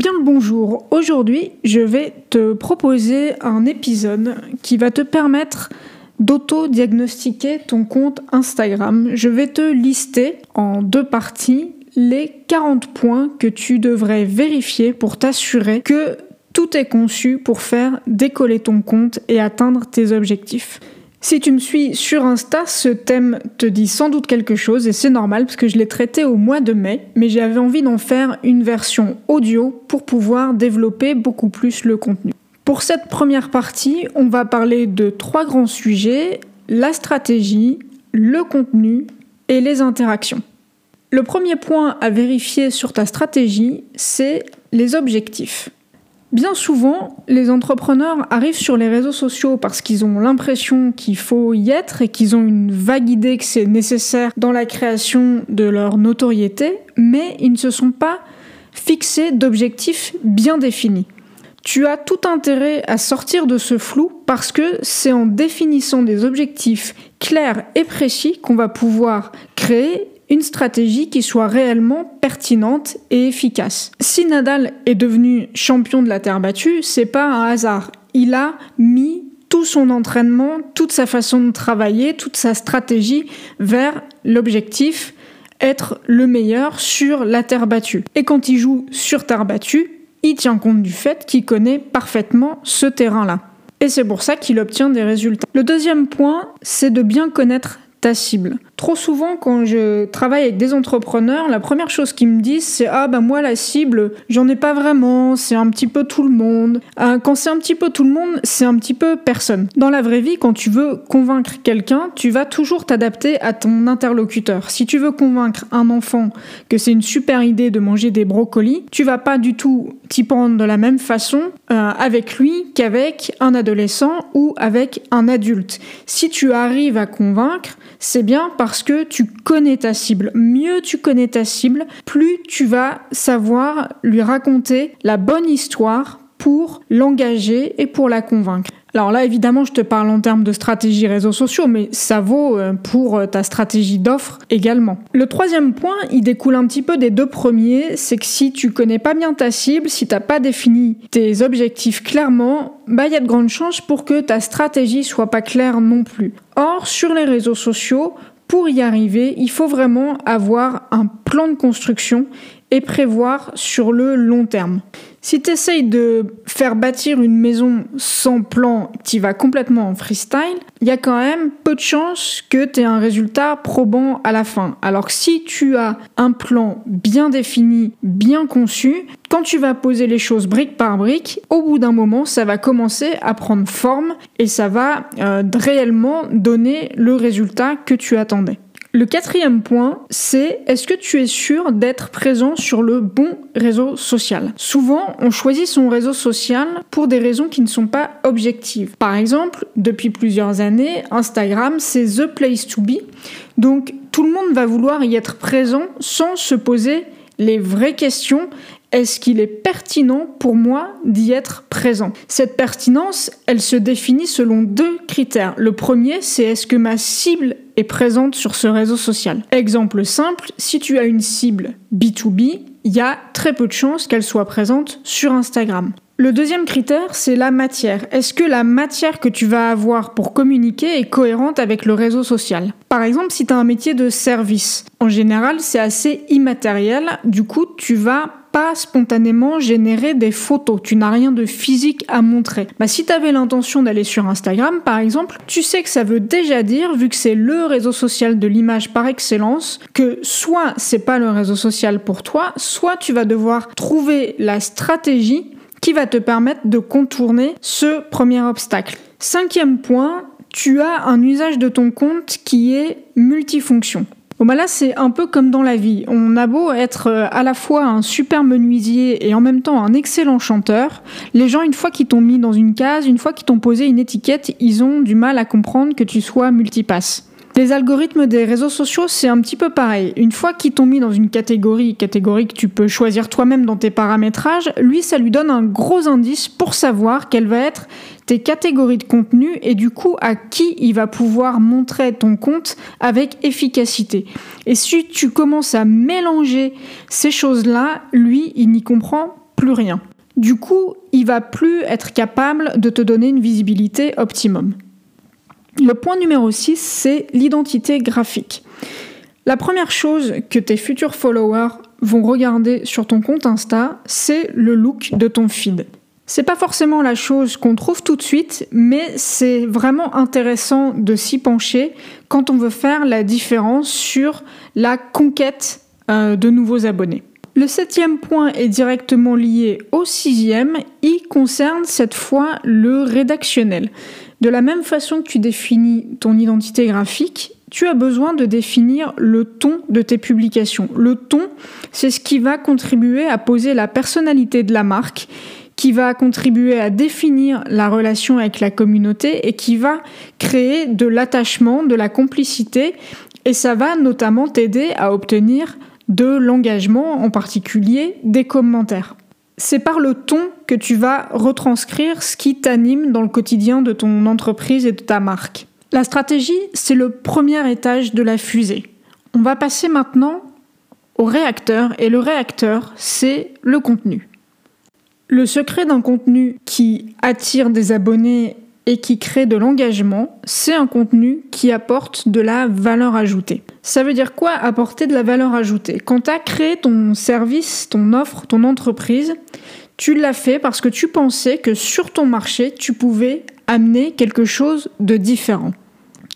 Bien le bonjour. Aujourd'hui, je vais te proposer un épisode qui va te permettre d'auto-diagnostiquer ton compte Instagram. Je vais te lister en deux parties les 40 points que tu devrais vérifier pour t'assurer que tout est conçu pour faire décoller ton compte et atteindre tes objectifs. Si tu me suis sur Insta, ce thème te dit sans doute quelque chose et c'est normal parce que je l'ai traité au mois de mai, mais j'avais envie d'en faire une version audio pour pouvoir développer beaucoup plus le contenu. Pour cette première partie, on va parler de trois grands sujets, la stratégie, le contenu et les interactions. Le premier point à vérifier sur ta stratégie, c'est les objectifs. Bien souvent, les entrepreneurs arrivent sur les réseaux sociaux parce qu'ils ont l'impression qu'il faut y être et qu'ils ont une vague idée que c'est nécessaire dans la création de leur notoriété, mais ils ne se sont pas fixés d'objectifs bien définis. Tu as tout intérêt à sortir de ce flou parce que c'est en définissant des objectifs clairs et précis qu'on va pouvoir créer une stratégie qui soit réellement pertinente et efficace. Si Nadal est devenu champion de la terre battue, c'est pas un hasard. Il a mis tout son entraînement, toute sa façon de travailler, toute sa stratégie vers l'objectif être le meilleur sur la terre battue. Et quand il joue sur terre battue, il tient compte du fait qu'il connaît parfaitement ce terrain-là. Et c'est pour ça qu'il obtient des résultats. Le deuxième point, c'est de bien connaître ta cible. Trop souvent, quand je travaille avec des entrepreneurs, la première chose qu'ils me disent, c'est Ah, ben moi, la cible, j'en ai pas vraiment, c'est un petit peu tout le monde. Euh, quand c'est un petit peu tout le monde, c'est un petit peu personne. Dans la vraie vie, quand tu veux convaincre quelqu'un, tu vas toujours t'adapter à ton interlocuteur. Si tu veux convaincre un enfant que c'est une super idée de manger des brocolis, tu vas pas du tout t'y prendre de la même façon euh, avec lui qu'avec un adolescent ou avec un adulte. Si tu arrives à convaincre, c'est bien parce que tu connais ta cible. Mieux tu connais ta cible, plus tu vas savoir lui raconter la bonne histoire pour l'engager et pour la convaincre. Alors là, évidemment, je te parle en termes de stratégie réseaux sociaux, mais ça vaut euh, pour euh, ta stratégie d'offre également. Le troisième point, il découle un petit peu des deux premiers, c'est que si tu connais pas bien ta cible, si t'as pas défini tes objectifs clairement, bah il y a de grandes chances pour que ta stratégie soit pas claire non plus. Or, sur les réseaux sociaux, pour y arriver, il faut vraiment avoir un plan de construction et prévoir sur le long terme. Si tu essayes de faire bâtir une maison sans plan qui va complètement en freestyle, il y a quand même peu de chances que tu aies un résultat probant à la fin. Alors que si tu as un plan bien défini, bien conçu, quand tu vas poser les choses brique par brique, au bout d'un moment, ça va commencer à prendre forme et ça va euh, réellement donner le résultat que tu attendais. Le quatrième point, c'est est-ce que tu es sûr d'être présent sur le bon réseau social? Souvent, on choisit son réseau social pour des raisons qui ne sont pas objectives. Par exemple, depuis plusieurs années, Instagram, c'est the place to be. Donc, tout le monde va vouloir y être présent sans se poser les vraies questions est-ce qu'il est pertinent pour moi d'y être présent? Cette pertinence, elle se définit selon deux critères. Le premier, c'est est-ce que ma cible est présente sur ce réseau social? Exemple simple, si tu as une cible B2B, il y a très peu de chances qu'elle soit présente sur Instagram. Le deuxième critère, c'est la matière. Est-ce que la matière que tu vas avoir pour communiquer est cohérente avec le réseau social? Par exemple, si tu as un métier de service, en général, c'est assez immatériel, du coup, tu vas pas spontanément générer des photos. Tu n'as rien de physique à montrer. Bah, si tu avais l'intention d'aller sur Instagram, par exemple, tu sais que ça veut déjà dire, vu que c'est le réseau social de l'image par excellence, que soit c'est pas le réseau social pour toi, soit tu vas devoir trouver la stratégie qui va te permettre de contourner ce premier obstacle. Cinquième point, tu as un usage de ton compte qui est multifonction. Bon bah là c'est un peu comme dans la vie. On a beau être euh, à la fois un super menuisier et en même temps un excellent chanteur, les gens une fois qu'ils t'ont mis dans une case, une fois qu'ils t'ont posé une étiquette, ils ont du mal à comprendre que tu sois multipasse. Les algorithmes des réseaux sociaux, c'est un petit peu pareil. Une fois qu'ils t'ont mis dans une catégorie, catégorie que tu peux choisir toi-même dans tes paramétrages, lui, ça lui donne un gros indice pour savoir quelle va être tes catégories de contenu et du coup à qui il va pouvoir montrer ton compte avec efficacité. Et si tu commences à mélanger ces choses-là, lui, il n'y comprend plus rien. Du coup, il va plus être capable de te donner une visibilité optimum. Le point numéro 6, c'est l'identité graphique. La première chose que tes futurs followers vont regarder sur ton compte Insta, c'est le look de ton feed. C'est pas forcément la chose qu'on trouve tout de suite, mais c'est vraiment intéressant de s'y pencher quand on veut faire la différence sur la conquête euh, de nouveaux abonnés. Le septième point est directement lié au sixième. Il concerne cette fois le rédactionnel. De la même façon que tu définis ton identité graphique, tu as besoin de définir le ton de tes publications. Le ton, c'est ce qui va contribuer à poser la personnalité de la marque, qui va contribuer à définir la relation avec la communauté et qui va créer de l'attachement, de la complicité, et ça va notamment t'aider à obtenir de l'engagement, en particulier des commentaires. C'est par le ton que tu vas retranscrire ce qui t'anime dans le quotidien de ton entreprise et de ta marque. La stratégie, c'est le premier étage de la fusée. On va passer maintenant au réacteur, et le réacteur, c'est le contenu. Le secret d'un contenu qui attire des abonnés et qui crée de l'engagement, c'est un contenu qui apporte de la valeur ajoutée. Ça veut dire quoi apporter de la valeur ajoutée? Quand tu as créé ton service, ton offre, ton entreprise, tu l'as fait parce que tu pensais que sur ton marché, tu pouvais amener quelque chose de différent.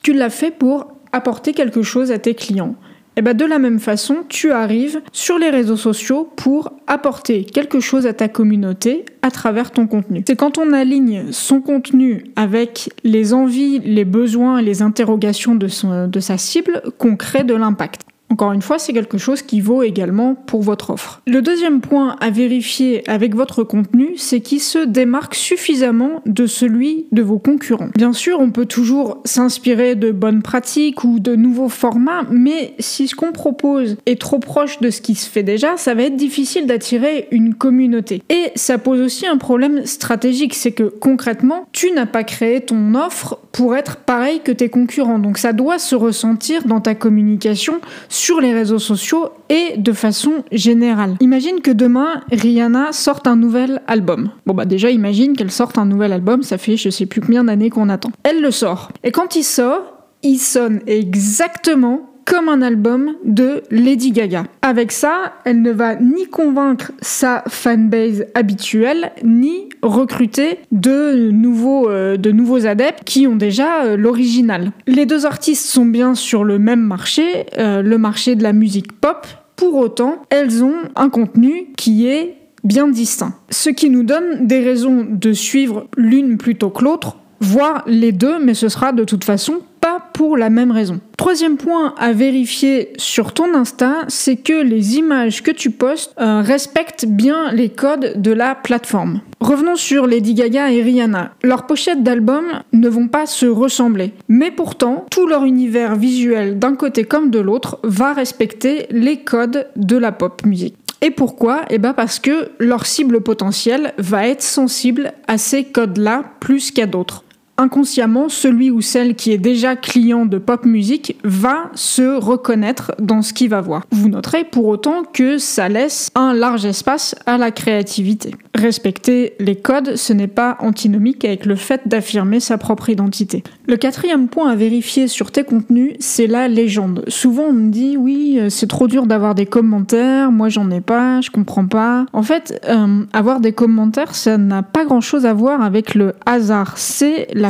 Tu l'as fait pour apporter quelque chose à tes clients. Et eh bien de la même façon, tu arrives sur les réseaux sociaux pour apporter quelque chose à ta communauté à travers ton contenu. C'est quand on aligne son contenu avec les envies, les besoins et les interrogations de, de sa cible qu'on crée de l'impact. Encore une fois, c'est quelque chose qui vaut également pour votre offre. Le deuxième point à vérifier avec votre contenu, c'est qu'il se démarque suffisamment de celui de vos concurrents. Bien sûr, on peut toujours s'inspirer de bonnes pratiques ou de nouveaux formats, mais si ce qu'on propose est trop proche de ce qui se fait déjà, ça va être difficile d'attirer une communauté. Et ça pose aussi un problème stratégique, c'est que concrètement, tu n'as pas créé ton offre pour être pareil que tes concurrents. Donc ça doit se ressentir dans ta communication sur les réseaux sociaux et de façon générale. Imagine que demain, Rihanna sorte un nouvel album. Bon bah déjà, imagine qu'elle sorte un nouvel album, ça fait je sais plus combien d'années qu'on attend. Elle le sort. Et quand il sort, il sonne exactement comme un album de Lady Gaga. Avec ça, elle ne va ni convaincre sa fanbase habituelle, ni recruter de nouveaux, euh, adeptes qui ont déjà euh, l'original. Les deux artistes sont bien sur le même marché, euh, le marché de la musique pop. Pour autant, elles ont un contenu qui est bien distinct. Ce qui nous donne des raisons de suivre l'une plutôt que l'autre, voire les deux, mais ce sera de toute façon pas pour la même raison. Troisième point à vérifier sur ton Insta, c'est que les images que tu postes euh, respectent bien les codes de la plateforme. Revenons sur Lady Gaga et Rihanna. Leurs pochettes d'albums ne vont pas se ressembler, mais pourtant tout leur univers visuel d'un côté comme de l'autre va respecter les codes de la pop musique. Et pourquoi? Eh bien parce que leur cible potentielle va être sensible à ces codes-là plus qu'à d'autres inconsciemment, celui ou celle qui est déjà client de pop musique va se reconnaître dans ce qu'il va voir. Vous noterez pour autant que ça laisse un large espace à la créativité. Respecter les codes, ce n'est pas antinomique avec le fait d'affirmer sa propre identité. Le quatrième point à vérifier sur tes contenus, c'est la légende. Souvent on me dit oui, euh, c'est trop dur d'avoir des commentaires, moi j'en ai pas, je comprends pas. En fait, euh, avoir des commentaires, ça n'a pas grand chose à voir avec le hasard.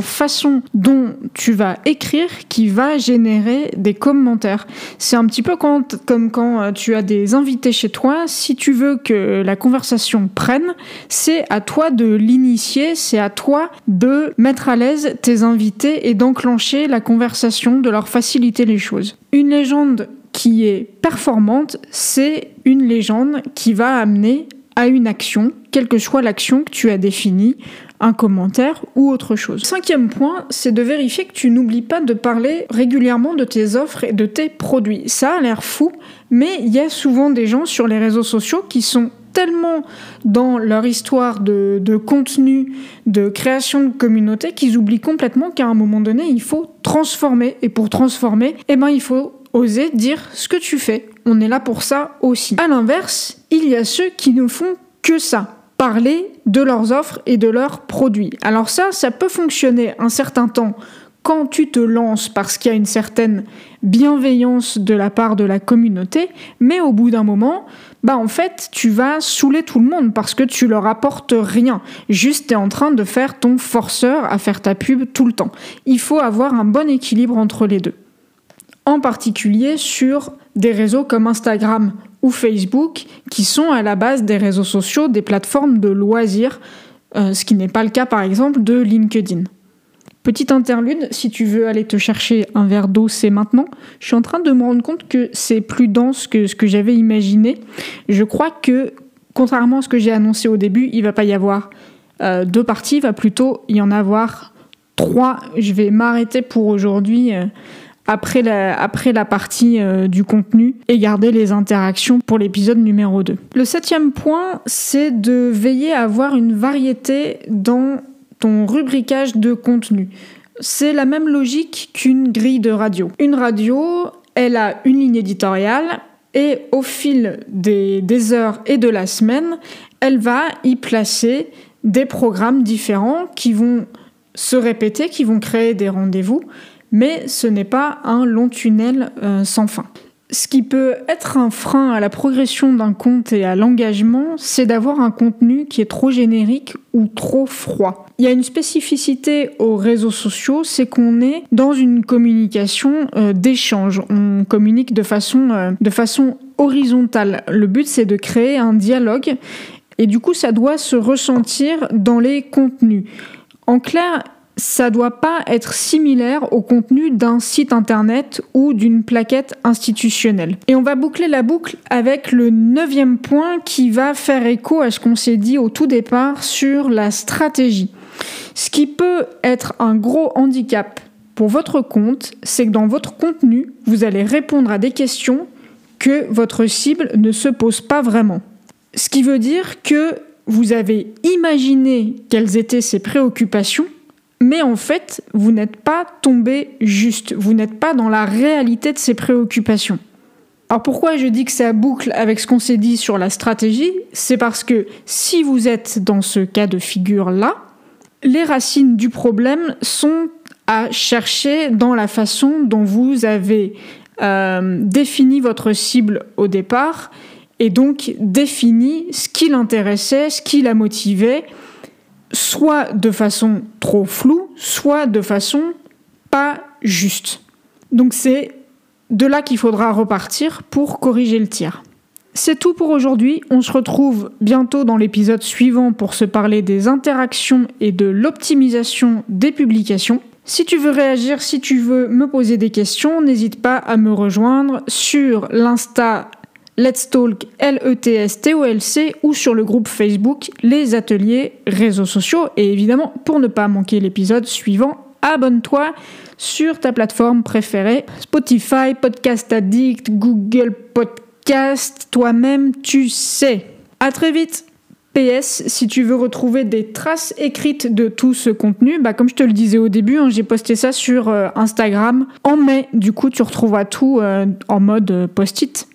Façon dont tu vas écrire qui va générer des commentaires. C'est un petit peu comme quand euh, tu as des invités chez toi. Si tu veux que la conversation prenne, c'est à toi de l'initier, c'est à toi de mettre à l'aise tes invités et d'enclencher la conversation, de leur faciliter les choses. Une légende qui est performante, c'est une légende qui va amener à une action, quelle que soit l'action que tu as définie, un commentaire ou autre chose. Cinquième point, c'est de vérifier que tu n'oublies pas de parler régulièrement de tes offres et de tes produits. Ça a l'air fou, mais il y a souvent des gens sur les réseaux sociaux qui sont tellement dans leur histoire de, contenu, de création de communauté, qu'ils oublient complètement qu'à un moment donné, il faut transformer. Et pour transformer, eh ben, il faut oser dire ce que tu fais. On est là pour ça aussi. À l'inverse, il y a ceux qui ne font que ça parler de leurs offres et de leurs produits. Alors ça, ça peut fonctionner un certain temps quand tu te lances parce qu'il y a une certaine bienveillance de la part de la communauté, mais au bout d'un moment, bah en fait, tu vas saouler tout le monde parce que tu leur apportes rien. Juste, tu es en train de faire ton forceur à faire ta pub tout le temps. Il faut avoir un bon équilibre entre les deux. En particulier sur des réseaux comme Instagram ou Facebook, qui sont à la base des réseaux sociaux, des plateformes de loisirs, euh, ce qui n'est pas le cas par exemple de LinkedIn. Petite interlude, si tu veux aller te chercher un verre d'eau, c'est maintenant. Je suis en train de me rendre compte que c'est plus dense que ce que j'avais imaginé. Je crois que, contrairement à ce que j'ai annoncé au début, il va pas y avoir euh, deux parties, il va plutôt y en avoir trois. Je vais m'arrêter pour aujourd'hui. Euh, après la, partie euh, du contenu et garder les interactions pour l'épisode numéro 2. Le septième point, c'est de veiller à avoir une variété dans ton rubricage de contenu. C'est la même logique qu'une grille de radio. Une radio, elle a une ligne éditoriale et au fil des heures et de la semaine, elle va y placer des programmes différents qui vont se répéter, qui vont créer des rendez-vous, mais ce n'est pas un long tunnel euh, sans fin. Ce qui peut être un frein à la progression d'un compte et à l'engagement, c'est d'avoir un contenu qui est trop générique ou trop froid. Il y a une spécificité aux réseaux sociaux, c'est qu'on est dans une communication euh, d'échange. On communique de façon, euh, de façon horizontale. Le but, c'est de créer un dialogue et du coup, ça doit se ressentir dans les contenus. En clair, ça doit pas être similaire au contenu d'un site internet ou d'une plaquette institutionnelle. Et on va boucler la boucle avec le neuvième point qui va faire écho à ce qu'on s'est dit au tout départ sur la stratégie. Ce qui peut être un gros handicap pour votre compte, c'est que dans votre contenu, vous allez répondre à des questions que votre cible ne se pose pas vraiment. Ce qui veut dire que vous avez imaginé quelles étaient ses préoccupations mais en fait, vous n'êtes pas tombé juste, vous n'êtes pas dans la réalité de ses préoccupations. Alors pourquoi je dis que ça boucle avec ce qu'on s'est dit sur la stratégie C'est parce que si vous êtes dans ce cas de figure-là, les racines du problème sont à chercher dans la façon dont vous avez euh, défini votre cible au départ et donc défini ce qui l'intéressait, ce qui la motivait, soit de façon trop floue, soit de façon pas juste. Donc c'est de là qu'il faudra repartir pour corriger le tir. C'est tout pour aujourd'hui. On se retrouve bientôt dans l'épisode suivant pour se parler des interactions et de l'optimisation des publications. Si tu veux réagir, si tu veux me poser des questions, n'hésite pas à me rejoindre sur l'Insta Let's Talk L-E-T-S-T-O-L-C ou sur le groupe Facebook Les Ateliers Réseaux Sociaux. Et évidemment, pour ne pas manquer l'épisode suivant, abonne-toi sur ta plateforme préférée Spotify, Podcast Addict, Google Podcast, toi-même, tu sais. À très vite! PS, si tu veux retrouver des traces écrites de tout ce contenu, bah comme je te le disais au début, hein, j'ai posté ça sur euh, Instagram en mai. Du coup, tu retrouveras tout euh, en mode euh, post-it.